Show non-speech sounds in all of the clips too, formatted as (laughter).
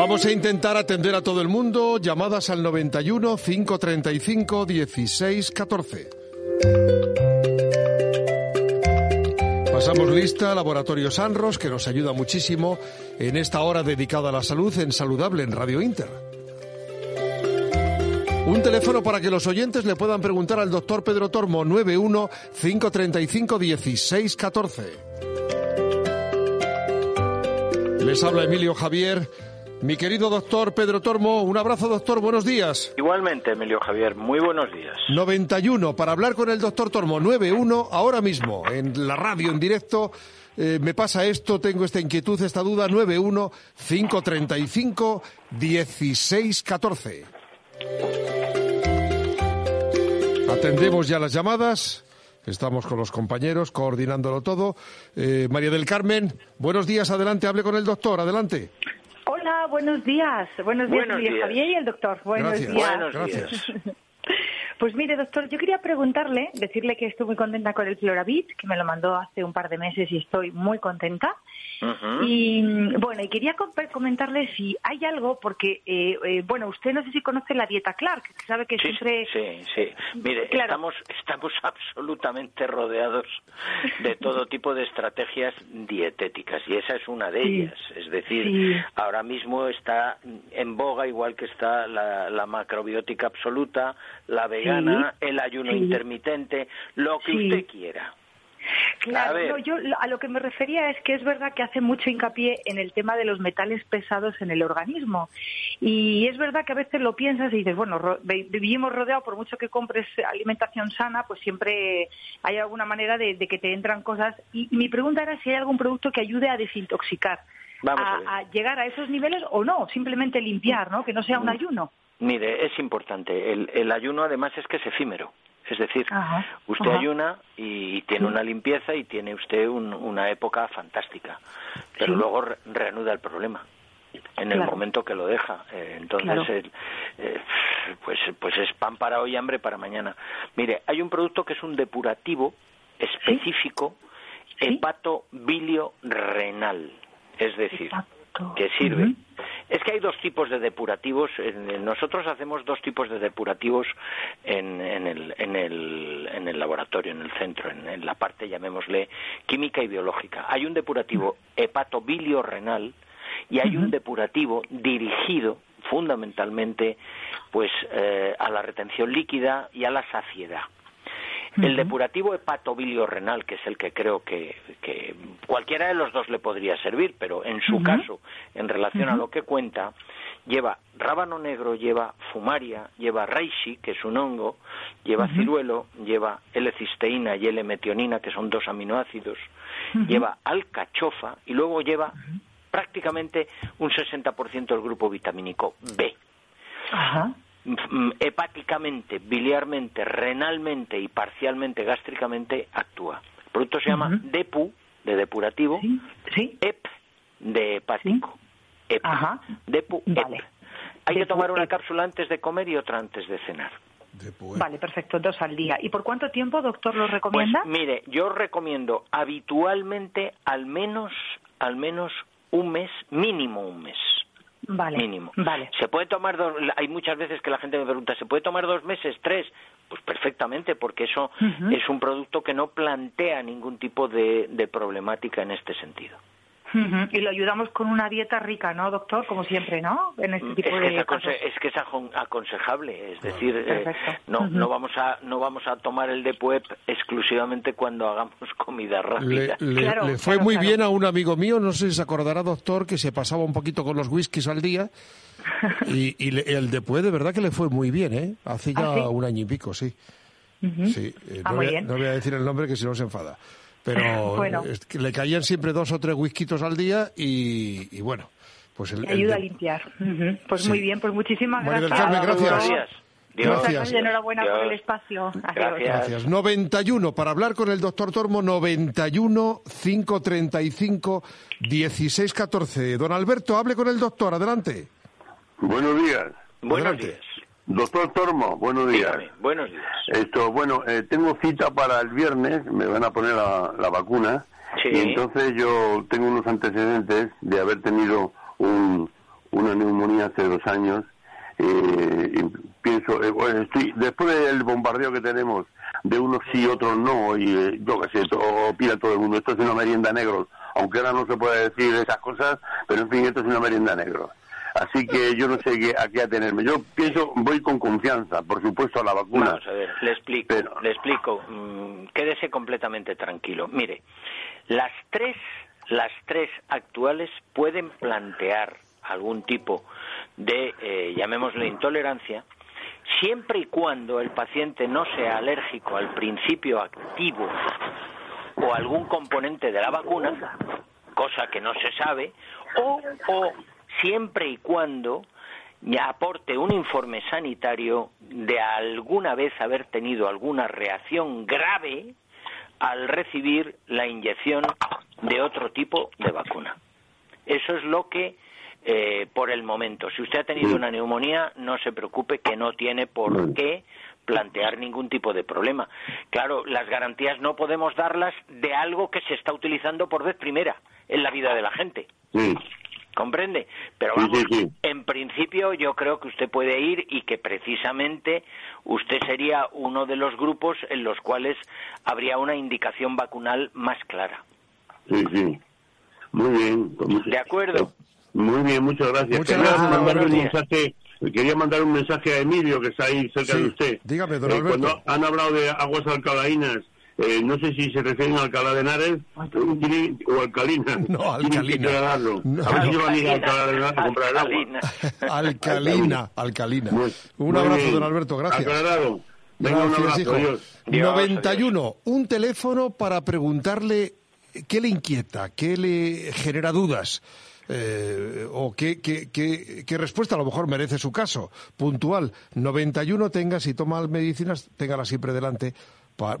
Vamos a intentar atender a todo el mundo. Llamadas al 91 535 16 14. Pasamos lista Laboratorio Sanros, que nos ayuda muchísimo en esta hora dedicada a la salud en Saludable en Radio Inter. Un teléfono para que los oyentes le puedan preguntar al doctor Pedro Tormo 91 535 16 14. Les habla Emilio Javier. Mi querido doctor Pedro Tormo, un abrazo doctor, buenos días. Igualmente, Emilio Javier, muy buenos días. 91, para hablar con el doctor Tormo, 91, ahora mismo, en la radio, en directo, eh, me pasa esto, tengo esta inquietud, esta duda, 91 535 1614. Atendemos ya las llamadas. Estamos con los compañeros coordinándolo todo. Eh, María del Carmen, buenos días, adelante, hable con el doctor, adelante. Hola, buenos días. Buenos días, Buenos días. Javier y el doctor. Buenos Gracias. días. Buenos días. (laughs) Pues mire, doctor, yo quería preguntarle, decirle que estoy muy contenta con el Floravit, que me lo mandó hace un par de meses y estoy muy contenta. Y mm, bueno, y quería com- comentarle si hay algo, porque, eh, eh, bueno, usted no sé si conoce la dieta Clark, que sabe que Sí, siempre... sí, sí. Mire, Claro. estamos, estamos (laughs) absolutamente rodeados de todo (laughs) tipo de estrategias dietéticas y esa es una de Sí. ellas. Es decir, Sí. ahora mismo está en boga, igual que está la, la macrobiótica absoluta, la vegana, el ayuno intermitente, lo que usted quiera. Claro, A no, yo a lo que me refería es que es verdad que hace mucho hincapié en el tema de los metales pesados en el organismo. Y es verdad que a veces lo piensas y dices, bueno, ro- vi- vivimos rodeados, por mucho que compres alimentación sana, pues siempre hay alguna manera de, de que te entran cosas. Y, y mi pregunta era si hay algún producto que ayude a desintoxicar, Vamos a a, a llegar a esos niveles o no, simplemente limpiar, ¿no? Que no sea un ayuno. Mire, es importante. El, el ayuno además es que es efímero. Es decir, Ajá, usted ajá. ayuna y tiene una limpieza y tiene usted un- una época fantástica, pero Sí. luego re- reanuda el problema en el momento que lo deja. Eh, entonces, Claro. eh, pues, pues es pan para hoy, hambre para mañana. Mire, hay un producto que es un depurativo específico Sí. hepatobilio renal, es decir, Hepato. que sirve. Es que hay dos tipos de depurativos. Nosotros hacemos dos tipos de depurativos en, en el, en, el, en el laboratorio, en el centro, en, en la parte, llamémosle, química y biológica. Hay un depurativo hepatobilio-renal y hay un depurativo dirigido fundamentalmente pues eh, a la retención líquida y a la saciedad. El depurativo hepatobilio-renal, que es el que creo que, que cualquiera de los dos le podría servir, pero en su caso, en relación a lo que cuenta, lleva rábano negro, lleva fumaria, lleva reishi, que es un hongo, lleva ciruelo, lleva L-cisteína y L-metionina, que son dos aminoácidos, lleva alcachofa y luego lleva prácticamente un 60% del grupo vitamínico B. Ajá. Mm, hepáticamente, biliarmente, renalmente y parcialmente gástricamente actúa. El producto se llama. DEPU, de depurativo, Sí, sí. EP, de hepático. EP. Ajá. DEPU, Vale. EP. Hay que Depu, tomar una EP. cápsula antes de comer y otra antes de cenar. Después. Vale, perfecto, dos al día. ¿Y por cuánto tiempo, doctor, lo Pues recomienda? mire, yo recomiendo habitualmente al menos, al menos un mes, mínimo un mes. Vale, mínimo. vale. Se puede tomar dos, hay muchas veces que la gente me pregunta, ¿se puede tomar dos meses, tres? Pues perfectamente, porque eso es un producto que no plantea ningún tipo de, de problemática en este sentido. Y lo ayudamos con una dieta rica, ¿no, doctor? Como siempre, ¿no? En este tipo es, que de es, casos. es que es aconsejable, es decir, eh, no, no vamos a no vamos a tomar el Depuep exclusivamente cuando hagamos (laughs) comida rápida. Le, le- Claro, le fue claro, muy claro. bien a un amigo mío, no sé si se acordará, doctor, que se pasaba un poquito con los whiskies al día. (laughs) Y, y le- el después de verdad que le fue muy bien, ¿eh? Hace ya ¿Ah, sí? un año y pico, sí. Sí, eh, Ah, no, muy voy a, bien. no voy a decir el nombre que si no se enfada. Pero (laughs) Bueno. es que le caían siempre dos o tres whiskitos al día y, y bueno, pues el, Que el ayuda a de- limpiar. Ujú. Pues Sí. muy bien, pues muchísimas María gracias. Carmen, gracias. Dios. Gracias. gracias, enhorabuena por Dios. el espacio. Adiós. Gracias. Gracias. 91 para hablar con el doctor Tormo 91 535 16 14. Don Alberto, hable con el doctor, adelante. Buenos días. Buenos Adelante. días. Doctor Tormo, buenos días. Dígame, buenos días. Esto, bueno, eh, tengo cita para el viernes, me van a poner la, la vacuna. Sí. Y entonces yo tengo unos antecedentes de haber tenido un, una neumonía hace dos años. eh, y pienso, eh, bueno, estoy, después del bombardeo que tenemos de unos sí, otros no, y eh, yo qué sé, opina todo el mundo, esto es una merienda negro, aunque ahora no se puede decir esas cosas, pero en fin, esto es una merienda negro. Así que yo no sé qué, a qué atenerme. Yo pienso, voy con confianza, por supuesto, a la vacuna. Vamos a ver, le explico, Pero- le explico. Mm, quédese completamente tranquilo. Mire, las tres, las tres actuales pueden plantear algún tipo de, eh, llamémosle intolerancia, siempre y cuando el paciente no sea alérgico al principio activo o algún componente de la vacuna, cosa que no se sabe, o, o siempre y cuando ya aporte un informe sanitario de alguna vez haber tenido alguna reacción grave al recibir la inyección de otro tipo de vacuna. Eso es lo que, eh, por el momento, si usted ha tenido una neumonía, no se preocupe que no tiene por qué plantear ningún tipo de problema. Claro, las garantías no podemos darlas de algo que se está utilizando por vez primera en la vida de la gente. Sí. ¿Comprende? Pero vamos, sí, sí. en principio yo creo que usted puede ir y que precisamente usted sería uno de los grupos en los cuales habría una indicación vacunal más clara. Sí, sí. Muy bien. De acuerdo. Muy bien, muchas gracias. Muchas quería, gracias, mandar un mensaje, quería mandar un mensaje a Emilio, que está ahí cerca Sí, de usted. Eh, dígame, don Alberto. Cuando han hablado de aguas alcalainas, eh, no sé si se refieren a Alcalá de Henares tiene- o alcalina. (laughs) No, alcalina. No. A ver si van a ir a Alcalá de Henares a comprar el agua. Alcalina. (laughs) Alcalina, Un abrazo, bien. don Alberto, gracias. Aclarado. Venga, un Gracias, abrazo, hijo. adiós. Dios, 91, un teléfono para preguntarle qué le inquieta, qué le genera dudas. eh, o qué, qué, qué- qué respuesta a lo mejor merece su caso, puntual. 91 tenga, si toma medicinas, téngala siempre delante,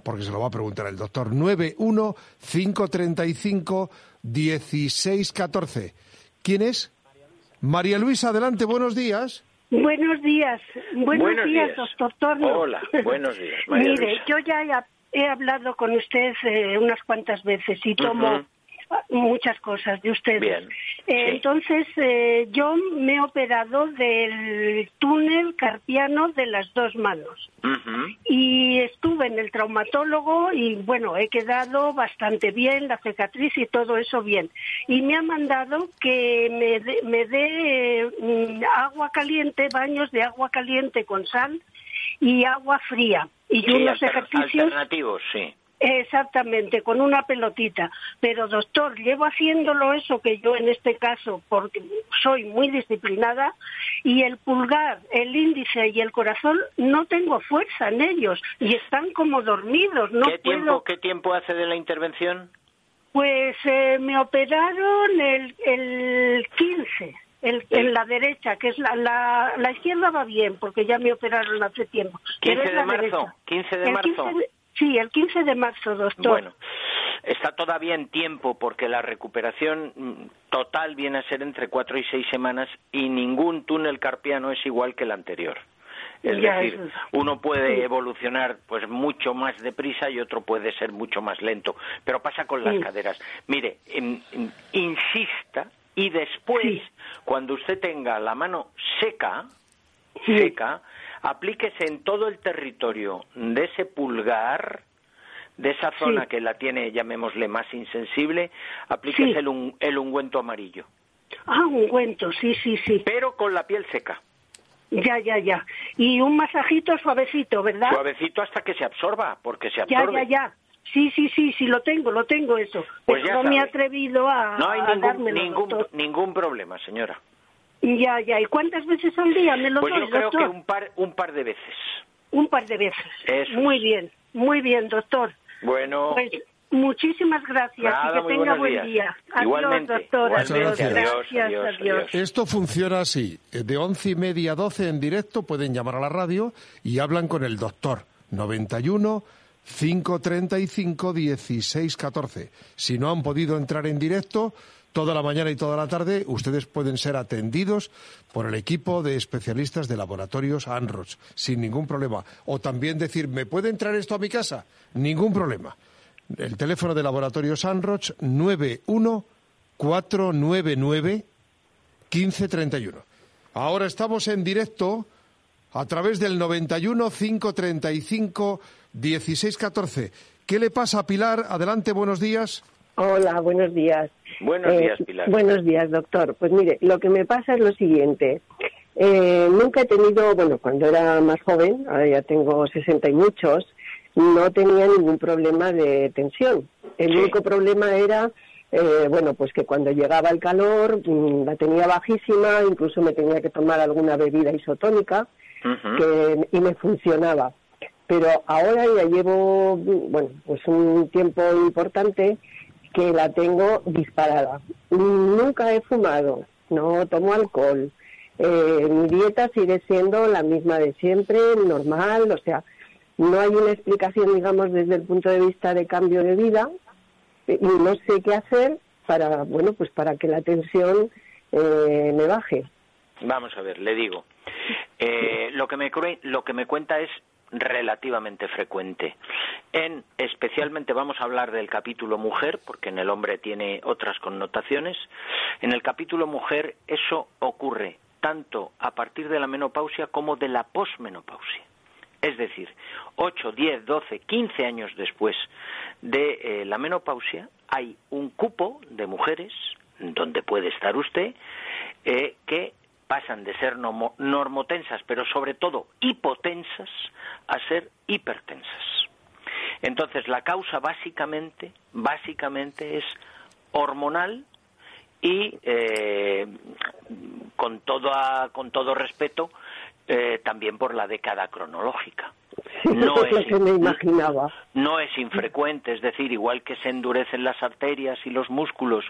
porque se lo va a preguntar el doctor. 91 535 1614. ¿Quién es? María Luisa, adelante, buenos días. Buenos días. Buenos, Buenos días, días. doctor Torno. Hola, buenos días, María (laughs) Mire, Luisa. yo ya he, he hablado con usted eh, unas cuantas veces y tomo muchas cosas de ustedes. Bien, sí. Entonces, eh, yo me he operado del túnel carpiano de las dos manos. Y estuve en el traumatólogo y bueno, he quedado bastante bien, la cicatriz y todo eso bien. Y me ha mandado que me dé me eh, mm, agua caliente, baños de agua caliente con sal y agua fría. Y Sí, unos alter- ejercicios alternativos, sí. Exactamente, con una pelotita. Pero doctor, llevo haciéndolo eso que yo en este caso, porque soy muy disciplinada, y el pulgar, el índice y el corazón no tengo fuerza en ellos y están como dormidos. No ¿Qué, tiempo, puedo. ¿Qué tiempo hace de la intervención? Pues eh, me operaron el, el 15. El, en la derecha, que es la, la, la izquierda va bien, porque ya me operaron hace tiempo. 15 pero es de marzo, derecha. 15 de marzo. 15 de- sí, el 15 de marzo, doctor. Bueno, está todavía en tiempo porque la recuperación mm, total viene a ser entre cuatro y seis semanas y ningún túnel carpiano es igual que el anterior. Es Ya, decir, eso uno puede evolucionar pues mucho más deprisa y otro puede ser mucho más lento, pero pasa con las Sí. caderas. Mire, em, em, insista y después, Sí. cuando usted tenga la mano seca, seca, aplíquese en todo el territorio de ese pulgar de esa zona que la tiene, llamémosle, más insensible, aplíquese el, el ungüento amarillo. Ah, ungüento, sí, sí, sí. Pero con la piel seca. Ya, ya, ya. Y un masajito suavecito, ¿verdad? Suavecito hasta que se absorba, porque se absorbe. Ya, ya, ya. Sí, sí, sí, sí, lo tengo, lo tengo eso. Pues Pero no me he atrevido a, no hay a ningún, dármelo, ningún, doctor. ningún problema, señora. Ya, ya. ¿Y cuántas veces al día me lo Pues doy, yo creo doctor? que un par, un par de veces. Un par de veces. Eso Muy bien, muy bien, doctor. Bueno, Pues muchísimas gracias Nada, y que tenga buen días. día. Adiós, Igualmente. doctor. Adiós, gracias. Adiós, adiós. Esto funciona así. De once y media a 12 en directo pueden llamar a la radio y hablan con el doctor. 91 535 16 14. Si no han podido entrar en directo, toda la mañana y toda la tarde, ustedes pueden ser atendidos por el equipo de especialistas de laboratorios ANROS, sin ningún problema. O también decir, ¿me puede entrar esto a mi casa? Ningún problema. El teléfono de laboratorios ANROS 91 499 1531. Ahora estamos en directo a través del 91 535 1614. ¿Qué le pasa a Pilar? Adelante, buenos días. Hola, buenos días. Buenos Eh, días, Pilar. Buenos días, doctor. Pues mire, lo que me pasa es lo siguiente. Eh, nunca he tenido, bueno, cuando era más joven, ahora ya tengo 60 y muchos, no tenía ningún problema de tensión. El Sí. único problema era, eh, bueno, pues que cuando llegaba el calor mm, la tenía bajísima, incluso me tenía que tomar alguna bebida isotónica que, y me funcionaba. Pero ahora ya llevo, bueno, pues un tiempo importante que la tengo disparada. Nunca he fumado, no tomo alcohol. Eh, mi dieta sigue siendo la misma de siempre, normal, o sea, no hay una explicación, digamos, desde el punto de vista de cambio de vida eh, y no sé qué hacer para, bueno, pues para que la tensión eh, me baje. Vamos a ver, le digo. Eh, lo, que me, lo que me cuenta es relativamente frecuente. En, especialmente vamos a hablar del capítulo mujer, porque en el hombre tiene otras connotaciones. En el capítulo mujer eso ocurre tanto a partir de la menopausia como de la posmenopausia. Es decir, 8, 10, 12, 15 años después de eh, la menopausia hay un cupo de mujeres, donde puede estar usted, eh, que pasan de ser normotensas, pero sobre todo hipotensas, a ser hipertensas. Entonces, la causa básicamente, básicamente es hormonal y eh, con, todo, con todo respeto, eh, también por la década cronológica. No (laughs) es lo que me imaginaba. no es infrecuente, es decir, igual que se endurecen las arterias y los músculos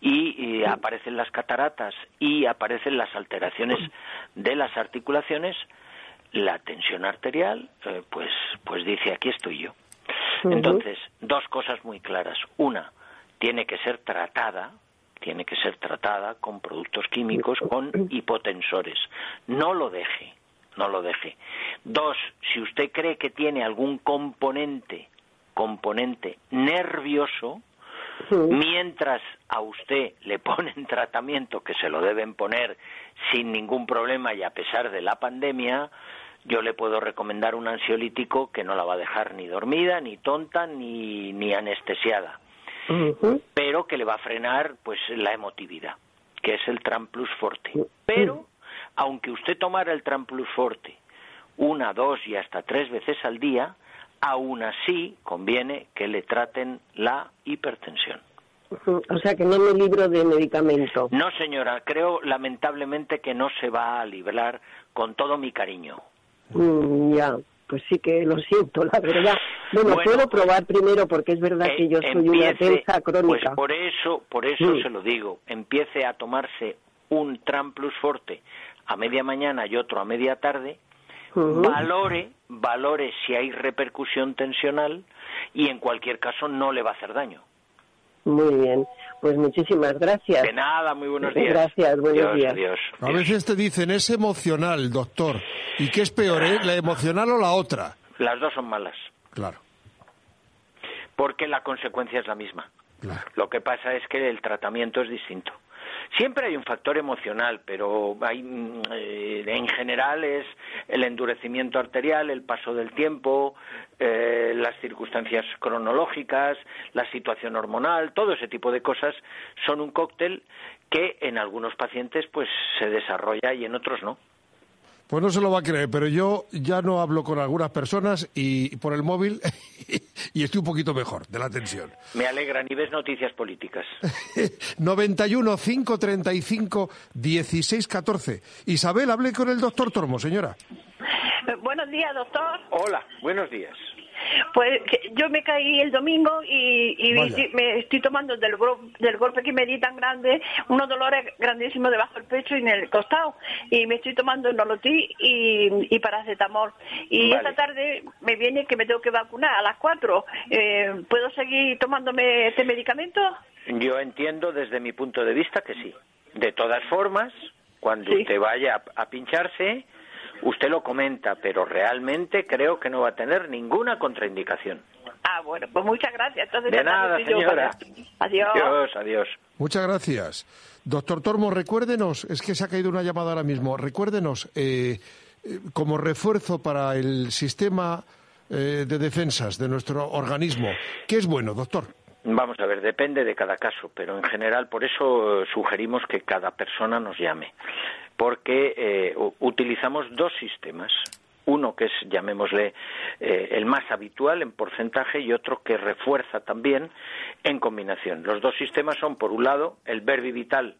y, y aparecen las cataratas y aparecen las alteraciones de las articulaciones, la tensión arterial, eh, pues, pues dice aquí estoy yo. Entonces, dos cosas muy claras. Una, tiene que ser tratada, tiene que ser tratada con productos químicos, con (clears throat) hipotensores. No lo deje, no lo deje. Dos, si usted cree que tiene algún componente, componente nervioso, mientras a usted le ponen (laughs) tratamiento que se lo deben poner sin ningún problema y a pesar de la pandemia, yo le puedo recomendar un ansiolítico que no la va a dejar ni dormida, ni tonta, ni, ni anestesiada, pero que le va a frenar pues la emotividad, que es el Tram Plus Forte. Pero, aunque usted tomara el Tram Plus Forte una, dos y hasta tres veces al día, aún así conviene que le traten la hipertensión. O sea que no me libro de medicamento. No, señora, creo lamentablemente que no se va a librar con todo mi cariño. Mm, ya, pues sí que lo siento, la verdad. Bueno, Bueno, puedo pues, probar primero porque es verdad que Eh, yo soy una empiece- tensa crónica. Pues por eso, por eso se lo digo. Empiece a tomarse un Tram Plus Forte a media mañana y otro a media tarde. Valore, valore si hay repercusión tensional y en cualquier caso no le va a hacer daño. Muy bien, pues muchísimas gracias. De nada, muy buenos días. Gracias, buenos días. adiós. A veces te dicen, es emocional, doctor. ¿Y qué es peor, eh? la emocional o la otra? Las dos son malas, Claro, porque la consecuencia es la misma. claro. Lo que pasa es que el tratamiento es distinto. Siempre hay un factor emocional, pero hay, mm, eh, en general es el endurecimiento arterial, el paso del tiempo, eh, las circunstancias cronológicas, la situación hormonal, todo ese tipo de cosas son un cóctel que en algunos pacientes pues se desarrolla y en otros no. Pues no se lo va a creer, pero yo ya no hablo con algunas personas y por el móvil (laughs) y estoy un poquito mejor de la tensión. Me alegra, ni ves noticias políticas. 91 535 16 14. Isabel, hable con el doctor Tormo, señora. Buenos días, doctor. Hola, buenos días. Pues yo me caí el domingo y, me estoy tomando del, del golpe que me di tan grande unos dolores grandísimos debajo del pecho y en el costado. Y me estoy tomando nolotí y, y paracetamol. Y esta tarde me viene que me tengo que vacunar a las 4. Eh, ¿Puedo seguir tomándome este medicamento? Yo entiendo desde mi punto de vista que sí. De todas formas, cuando usted vaya a pincharse, Usted lo comenta, pero realmente creo que no va a tener ninguna contraindicación. Ah, bueno, pues muchas gracias. Entonces, de nada, señora. Adiós. Adiós, adiós. Muchas gracias. Doctor Tormo, recuérdenos, es que se ha caído una llamada ahora mismo, recuérdenos, eh, eh, como refuerzo para el sistema eh, de defensas de nuestro organismo, ¿qué es bueno, doctor? Vamos a ver, depende de cada caso, pero en general por eso sugerimos que cada persona nos llame porque eh, utilizamos dos sistemas. Uno que es, llamémosle, eh, el más habitual en porcentaje y otro que refuerza también en combinación. Los dos sistemas son, por un lado, el Verbi Vital,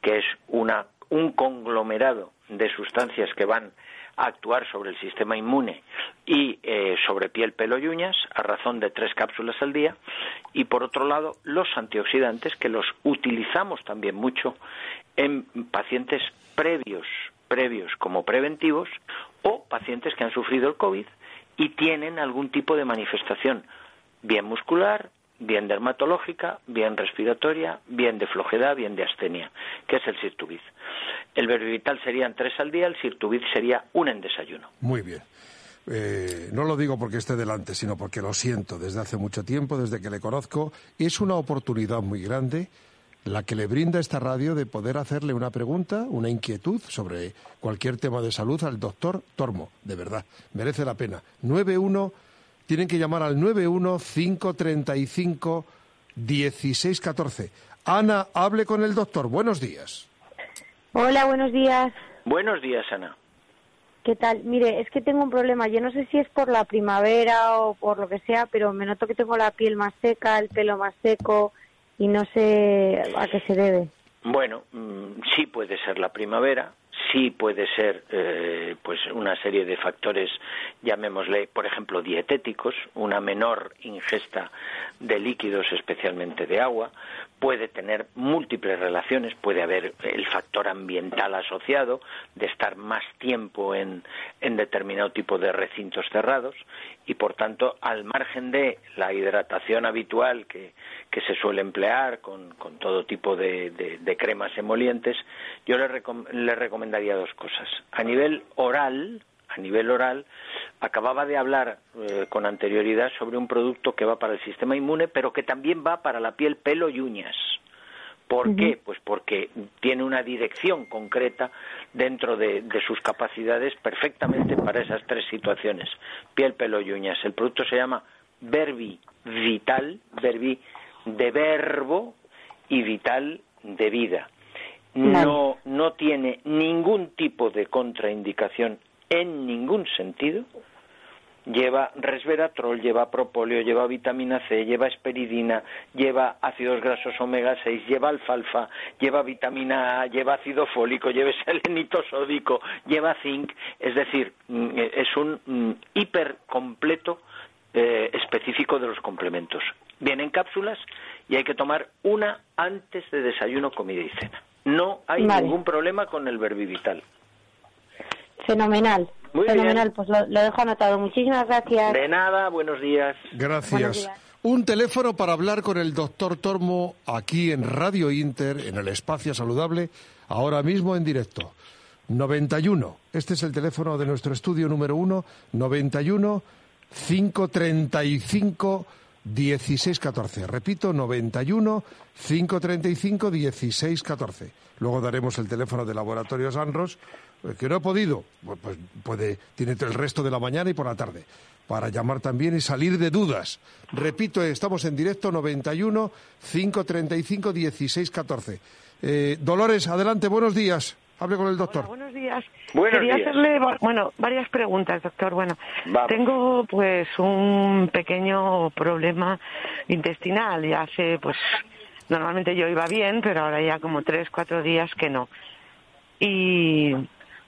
que es una, un conglomerado de sustancias que van a actuar sobre el sistema inmune y eh, sobre piel, pelo y uñas a razón de tres cápsulas al día y por otro lado los antioxidantes que los utilizamos también mucho en pacientes previos, previos como preventivos o pacientes que han sufrido el COVID y tienen algún tipo de manifestación, bien muscular, bien dermatológica, bien respiratoria, bien de flojedad, bien de astenia, que es el Sirtuviz. El Verbivital serían tres al día, el Sirtuviz sería un en desayuno. Muy bien. Eh, no lo digo porque esté delante, sino porque lo siento desde hace mucho tiempo, desde que le conozco. Es una oportunidad muy grande la que le brinda esta radio de poder hacerle una pregunta, una inquietud sobre cualquier tema de salud al doctor Tormo. De verdad, merece la pena. 91, tienen que llamar al 91 535 1614. Ana, hable con el doctor. Buenos días. Hola, buenos días. Buenos días, Ana. ¿Qué tal? Mire, es que tengo un problema. Yo no sé si es por la primavera o por lo que sea, pero me noto que tengo la piel más seca, el pelo más seco, y no sé a qué se debe. Bueno, mm, sí puede ser la primavera, sí puede ser eh, pues una serie de factores llamémosle por ejemplo dietéticos una menor ingesta de líquidos especialmente de agua puede tener múltiples relaciones puede haber el factor ambiental asociado de estar más tiempo en, en determinado tipo de recintos cerrados y por tanto al margen de la hidratación habitual que, que se suele emplear con, con todo tipo de, cremas emolientes yo le, le recomendaría dos cosas. A nivel oral, a nivel oral, acababa de hablar eh, con anterioridad sobre un producto que va para el sistema inmune, pero que también va para la piel, pelo y uñas. ¿Por qué? Pues porque tiene una dirección concreta dentro de, de, sus capacidades perfectamente para esas tres situaciones, piel, pelo y uñas. El producto se llama Verbi Vital, Verbi de verbo y vital de vida no, no tiene ningún tipo de contraindicación en ningún sentido, lleva resveratrol, lleva propóleo, lleva vitamina C, lleva esperidina, lleva ácidos grasos omega 6, lleva alfalfa, lleva vitamina A, lleva ácido fólico, lleva (laughs) selenito sódico, lleva zinc, es decir, mm, es un mm, hiper completo eh, específico de los complementos. Vienen cápsulas y hay que tomar una antes de desayuno, comida y cena. No hay ningún problema con el verbivital. Fenomenal. Fenomenal, pues lo, dejo anotado. Muchísimas gracias. De nada, buenos días. Gracias. Un teléfono para hablar con el doctor Tormo aquí en Radio Inter, en el espacio saludable, ahora mismo en directo. 91. Este es el teléfono de nuestro estudio número uno. 91 535 1614. Repito, 91 535 1614. Luego daremos el teléfono de Laboratorio Sanros, que no he podido, pues, pues puede, tiene el resto de la mañana y por la tarde, para llamar también y salir de dudas. Repito, estamos en directo 91 535 1614. Eh, Dolores, adelante, buenos días. Hable con el doctor. buenos días. Buenos Quería días. hacerle bueno, varias preguntas, doctor. Bueno, tengo pues un pequeño problema intestinal. Ya hace, pues, normalmente yo iba bien, pero ahora ya como tres, cuatro días que no. Y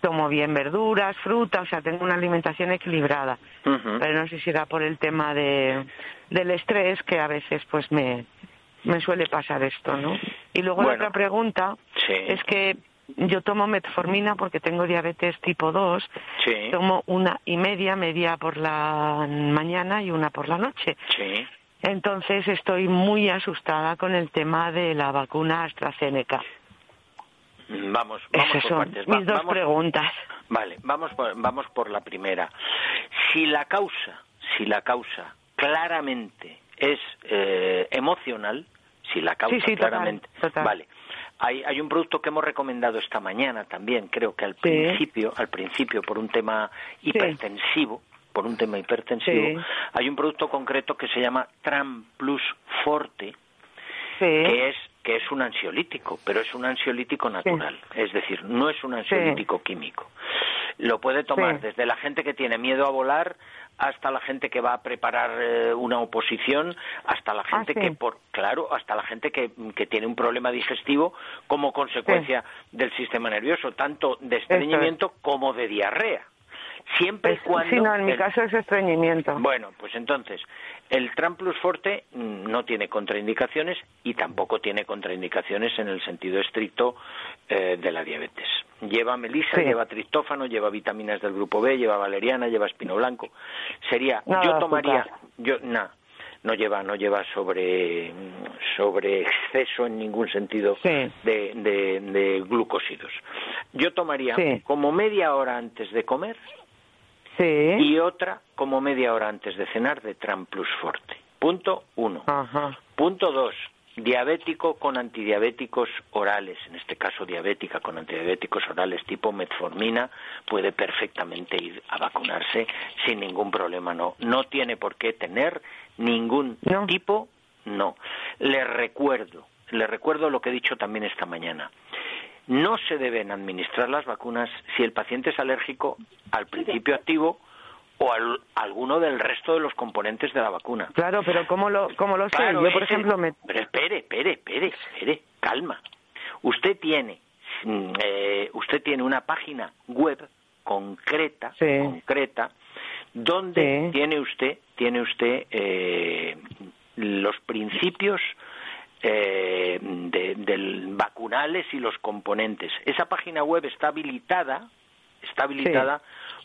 tomo bien verduras, fruta, o sea, tengo una alimentación equilibrada. Pero no sé si era por el tema de, del estrés que a veces pues me, me suele pasar esto, ¿no? Y luego la otra pregunta Sí. es que yo tomo metformina porque tengo diabetes tipo 2. Sí. Tomo una y media, media por la mañana y una por la noche. Sí. Entonces estoy muy asustada con el tema de la vacuna AstraZeneca. Vamos, vamos Esas por son partes. Va- mis dos vamos- preguntas. Vale, vamos por, vamos por la primera. Si la causa, si la causa claramente es eh, emocional, si la causa Sí, sí, claramente, total. vale. Hay, hay un producto que hemos recomendado esta mañana también, creo que al Sí. principio, al principio por un tema hipertensivo, por un tema hipertensivo, hay un producto concreto que se llama Tram Plus Forte, que es que es un ansiolítico, pero es un ansiolítico natural, es decir, no es un ansiolítico químico. Lo puede tomar Sí. desde la gente que tiene miedo a volar hasta la gente que va a preparar eh, una oposición, hasta la gente sí. que por claro, hasta la gente que, que tiene un problema digestivo como consecuencia del sistema nervioso, tanto de estreñimiento como de diarrea. Siempre y cuando sí, no, en mi el- caso es estreñimiento. bueno, pues entonces, el Tram Plus Forte no tiene contraindicaciones y tampoco tiene contraindicaciones en el sentido estricto eh, de la diabetes. Lleva melisa, Sí. lleva triptófano, lleva vitaminas del grupo B, lleva valeriana, lleva espino blanco. Sería, yo tomaría, yo, nada, no lleva, no lleva sobre, sobre exceso en ningún sentido Sí. de, de, de glucósidos. Yo tomaría Sí. como media hora antes de comer Sí. y otra como media hora antes de cenar de Tram Plus Forte. Punto uno. Ajá. Punto dos. Diabético con antidiabéticos orales, en este caso diabética con antidiabéticos orales tipo metformina, puede perfectamente ir a vacunarse sin ningún problema. No, no tiene por qué tener ningún No. tipo, no. Le recuerdo, le recuerdo lo que he dicho también esta mañana. No se deben administrar las vacunas si el paciente es alérgico al principio activo o al, alguno del resto de los componentes de la vacuna. Claro, pero ¿cómo lo, cómo lo sé? Yo, por ese- ejemplo, me... Pero espere, espere, espere, espere, calma. Usted tiene, mm, eh, usted tiene una página web concreta, Sí. concreta, donde Sí. tiene usted, tiene usted eh, los principios eh, de, del vacunales y los componentes. Esa página web está habilitada, está habilitada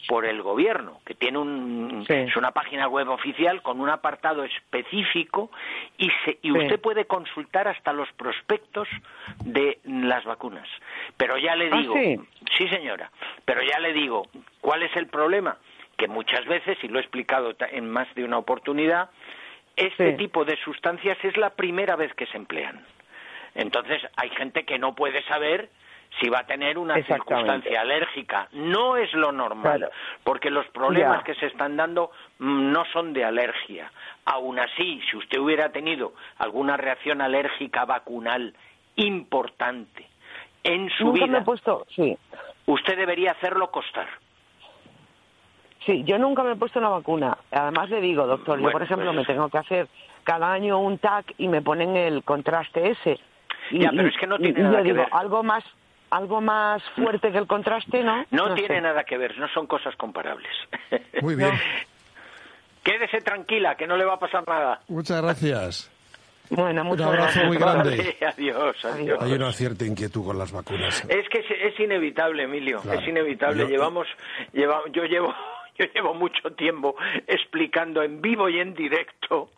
por el gobierno, que tiene un Sí. es una página web oficial con un apartado específico y se- y Sí. usted puede consultar hasta los prospectos de las vacunas. Pero ya le ¿Ah, digo, sí? sí señora, pero ya le digo, ¿cuál es el problema? Que muchas veces, y lo he explicado en más de una oportunidad, este Sí. tipo de sustancias es la primera vez que se emplean. Entonces, hay gente que no puede saber si va a tener una circunstancia alérgica. No es lo normal, Claro. porque los problemas Ya. que se están dando mm, no son de alergia. Aún así, si usted hubiera tenido alguna reacción alérgica vacunal importante en su Nunca me vida, he puesto... Sí. usted debería hacerlo costar. Sí, yo nunca me he puesto una vacuna. Además le digo, doctor, yo por ejemplo pues- me tengo que hacer cada año un TAC y me ponen el contraste ese. Y, Ya, pero es que no tiene y nada yo que digo, ver. algo más algo más fuerte que el contraste, ¿no? No, tiene sé. nada que ver, no son cosas comparables. (laughs) Muy bien. Quédese tranquila, que no le va a pasar nada. Muchas gracias. Bueno, Un abrazo gracias. muy grande. adiós, adiós. Hay una cierta inquietud con las vacunas. Es que es, es inevitable, Emilio, Claro. es inevitable. Yo- Llevamos, lleva- yo llevo, yo llevo mucho tiempo explicando en vivo y en directo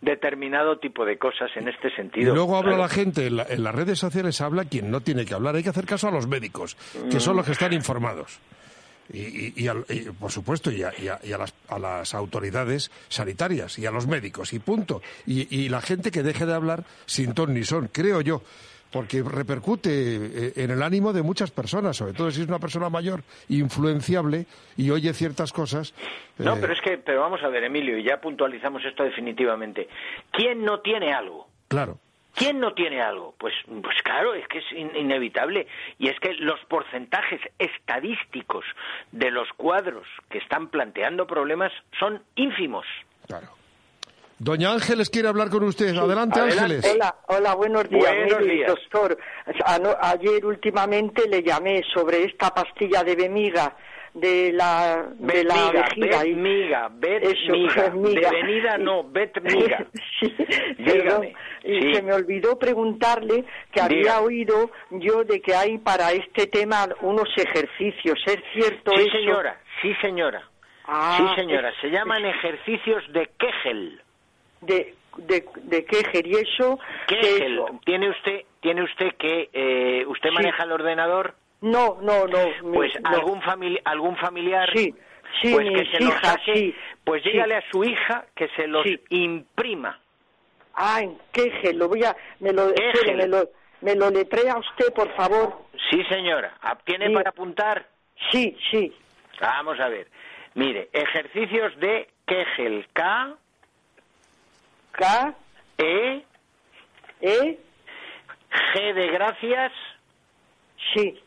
determinado tipo de cosas en este Y sentido. luego habla Claro. la gente, en, la- en las redes sociales habla quien no tiene que hablar. Hay que hacer caso a los médicos, que son los que están informados. y, por supuesto, y, a, las, a, las, autoridades sanitarias y a los médicos, y punto. Y, la gente que deje de hablar sin ton ni son, creo yo, porque repercute eh, en el ánimo de muchas personas, sobre todo si es una persona mayor, influenciable y oye ciertas cosas. No, eh, pero es que, pero vamos a ver, Emilio, y ya puntualizamos esto definitivamente. ¿Quién no tiene algo? Claro. ¿Quién no tiene algo? Pues, pues claro, es que es inevitable. Y es que los porcentajes estadísticos de los cuadros que están planteando problemas son ínfimos. Claro. Doña Ángeles quiere hablar con usted. Adelante, Ángeles. Hola, hola, buenos días. doctor, ayer últimamente le llamé sobre esta pastilla de Bemiga de la de la vejiga miga, bet miga, miga. De venida no, (laughs) bet miga. sí, Dígame. Y se me olvidó preguntarle que había oído yo de que hay para este tema unos ejercicios. ¿Es cierto sí, eso? señora, sí, señora. Ah, sí, señora, se llaman ejercicios de Kegel. De, de, de Kegel, ¿y eso? Kegel, ¿tiene usted, tiene usted que, eh, usted maneja el ordenador? No, no, no. Pues algún, algún familiar. Sí, sí, pues que se hija, sí, pues dígale a su hija que se los imprima. Ah, en Kegel, lo voy a, me lo, me lo, me lo letrea usted, por favor. Sí, señora. ¿Tiene para apuntar? Sí, sí. Vamos a ver. Mire, ejercicios de Kegel. K. K. E. E. G de gracias. Sí.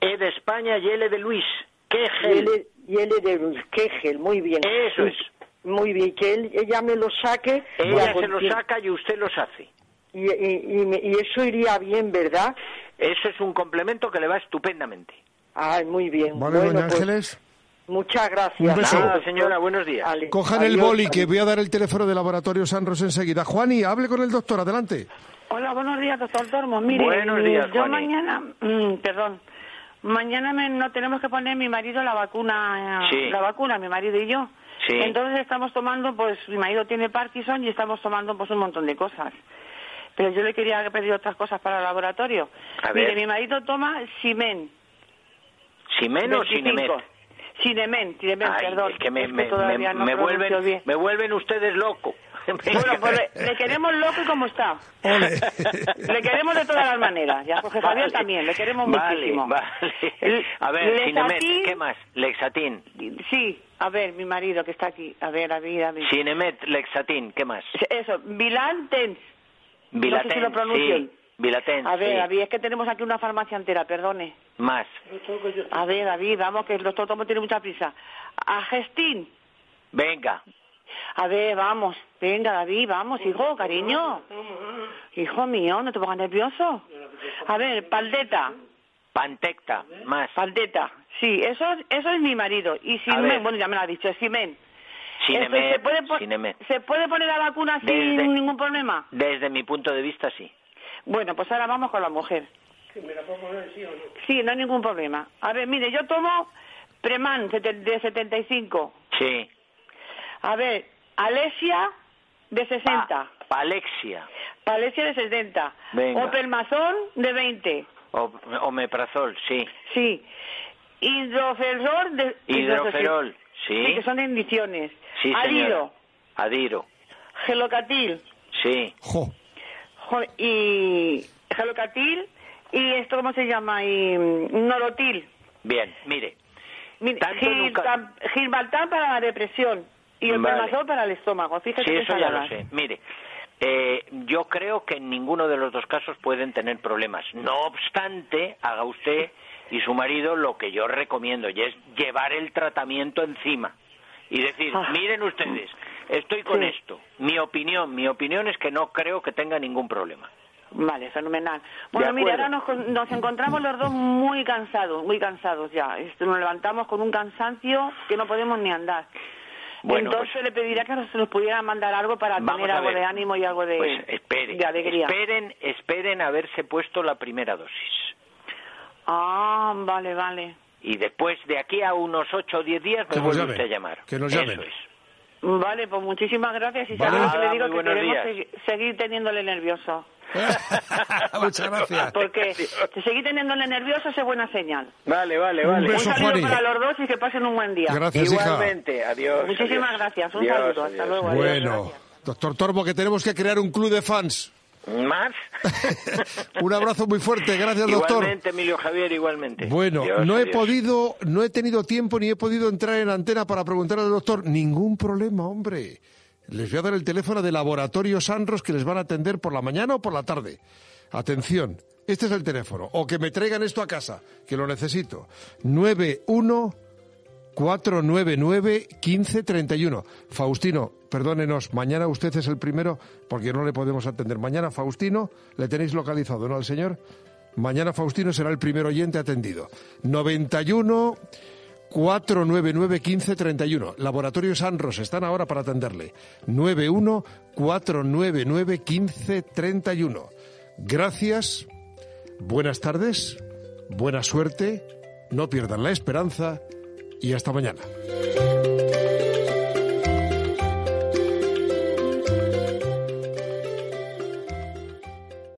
E de España y L de Luis. Kegel. Y L, de Luis. Kegel, muy bien. Eso es. Muy bien, que él, ella me lo saque. Ella se lo saca y usted los hace. Y, y, eso iría bien, ¿verdad? Eso es un complemento que le va estupendamente. Ay, muy bien. Vale, bueno, doña pues, Ángeles. Muchas gracias. Un beso. señora, buenos días. Cojan el boli, que voy a dar el teléfono de Laboratorio Sanros enseguida. Juani, hable con el doctor, adelante. Hola, buenos días, doctor Tormo. Mire, buenos días, yo mañana, mm, perdón, mañana no tenemos que poner mi marido la vacuna, la vacuna, mi marido y yo. Entonces estamos tomando, pues mi marido tiene Parkinson y estamos tomando pues un montón de cosas. Pero yo le quería pedir otras cosas para el laboratorio. Mire, mi marido toma Simen. ¿Simen o Sinemet? Sinemen, Sinemen, perdón. Es que me, me, me, vuelven, me vuelven ustedes loco. (laughs) Bueno, pues (laughs) le, queremos loco y como está. (laughs) le queremos de todas las maneras. Ya, Jorge Javier también, le queremos muchísimo. Vale. A ver, Cinemet, ¿qué más? Lexatín. Sí, a ver, mi marido que está aquí. A ver, a ver, a ver. Cinemet, Lexatín, ¿qué más? Eso, Vilanten. Vilaten, no sé si lo pronuncio. Sí. A ver, David, es que tenemos aquí una farmacia entera, perdone. Más. A ver, David, vamos, que el doctor Tomo tiene mucha prisa. Agestín. Venga. A ver, vamos. Venga, David, vamos, hijo, cariño. Hijo mío, no te pongas nervioso. A ver, Paldeta. Pantecta, más. Paldeta, sí, eso, eso es mi marido. Y Simen, bueno, ya me lo ha dicho, Simen. Sinemet, ¿se, puede ¿Se puede poner la vacuna sin ningún problema? Desde mi punto de vista, sí. Bueno, pues ahora vamos con la mujer. Sí, ¿me la puedo poner sí o no? Sí, no hay ningún problema. A ver, mire, yo tomo Preman de 75. Sí. A ver, Alesia de 60. Palexia. Palexia de 60. Venga. Opelmazón de 20. O, omeprazol, sí. Sí. Hidroferol de... Hidroferol, sí. sí. que son indiciones. Sí, Adiro. Adiro. Gelocatil. Sí. Jo. Y gelocatil y esto, ¿cómo se llama? Y mm, norotil. Bien, mire. mire Gilbaltán para la depresión. Y el vale. para el estómago. Fíjate sí, eso ya lo sé. Mire, eh, yo creo que en ninguno de los dos casos pueden tener problemas. No obstante, haga usted y su marido lo que yo recomiendo, y es llevar el tratamiento encima. Y decir, ah. miren ustedes, estoy con esto. Mi opinión, mi opinión es que no creo que tenga ningún problema. Vale, fenomenal. Bueno, mire, ahora nos, nos, encontramos los dos muy cansados, muy cansados ya. Nos levantamos con un cansancio que no podemos ni andar. Entonces pues le pediría que nos, pudiera mandar algo para tener algo de ánimo y algo de, pues espere, alegría. Esperen, esperen haberse puesto la primera dosis. Ah, vale, vale. Y después, de aquí a unos 8 o 10 días, me vuelve usted a llamar. Que nos llamen. Eso es. Vale, pues muchísimas gracias y vale. que le digo que queremos seguir, teniéndole nervioso. (laughs) Muchas gracias. Porque si seguís teniéndole nervioso es buena señal. Vale, vale, vale. Un, beso, un saludo para los dos y que pasen un buen día. Gracias, Igualmente, adiós. Muchísimas gracias. Un saludo. Hasta luego. Bueno, doctor Tormo, que tenemos que crear un club de fans. ¿Más? (laughs) un abrazo muy fuerte, gracias doctor. Igualmente, Emilio Javier, igualmente. Bueno, no he podido, no he tenido tiempo ni he podido entrar en antena para preguntarle al doctor. Ningún problema, hombre. Les voy a dar el teléfono de Laboratorio Sanros que les van a atender por la mañana o por la tarde. Atención, este es el teléfono. O que me traigan esto a casa, que lo necesito. 91 499 1531. Faustino, perdónenos, mañana usted es el primero porque no le podemos atender. Mañana Faustino, le tenéis localizado, ¿no al señor? Mañana Faustino será el primer oyente atendido. 91 499 1531. Laboratorio Sanros están ahora para atenderle. 91 499 1531. Gracias. Buenas tardes. Buena suerte. No pierdan la esperanza y hasta mañana.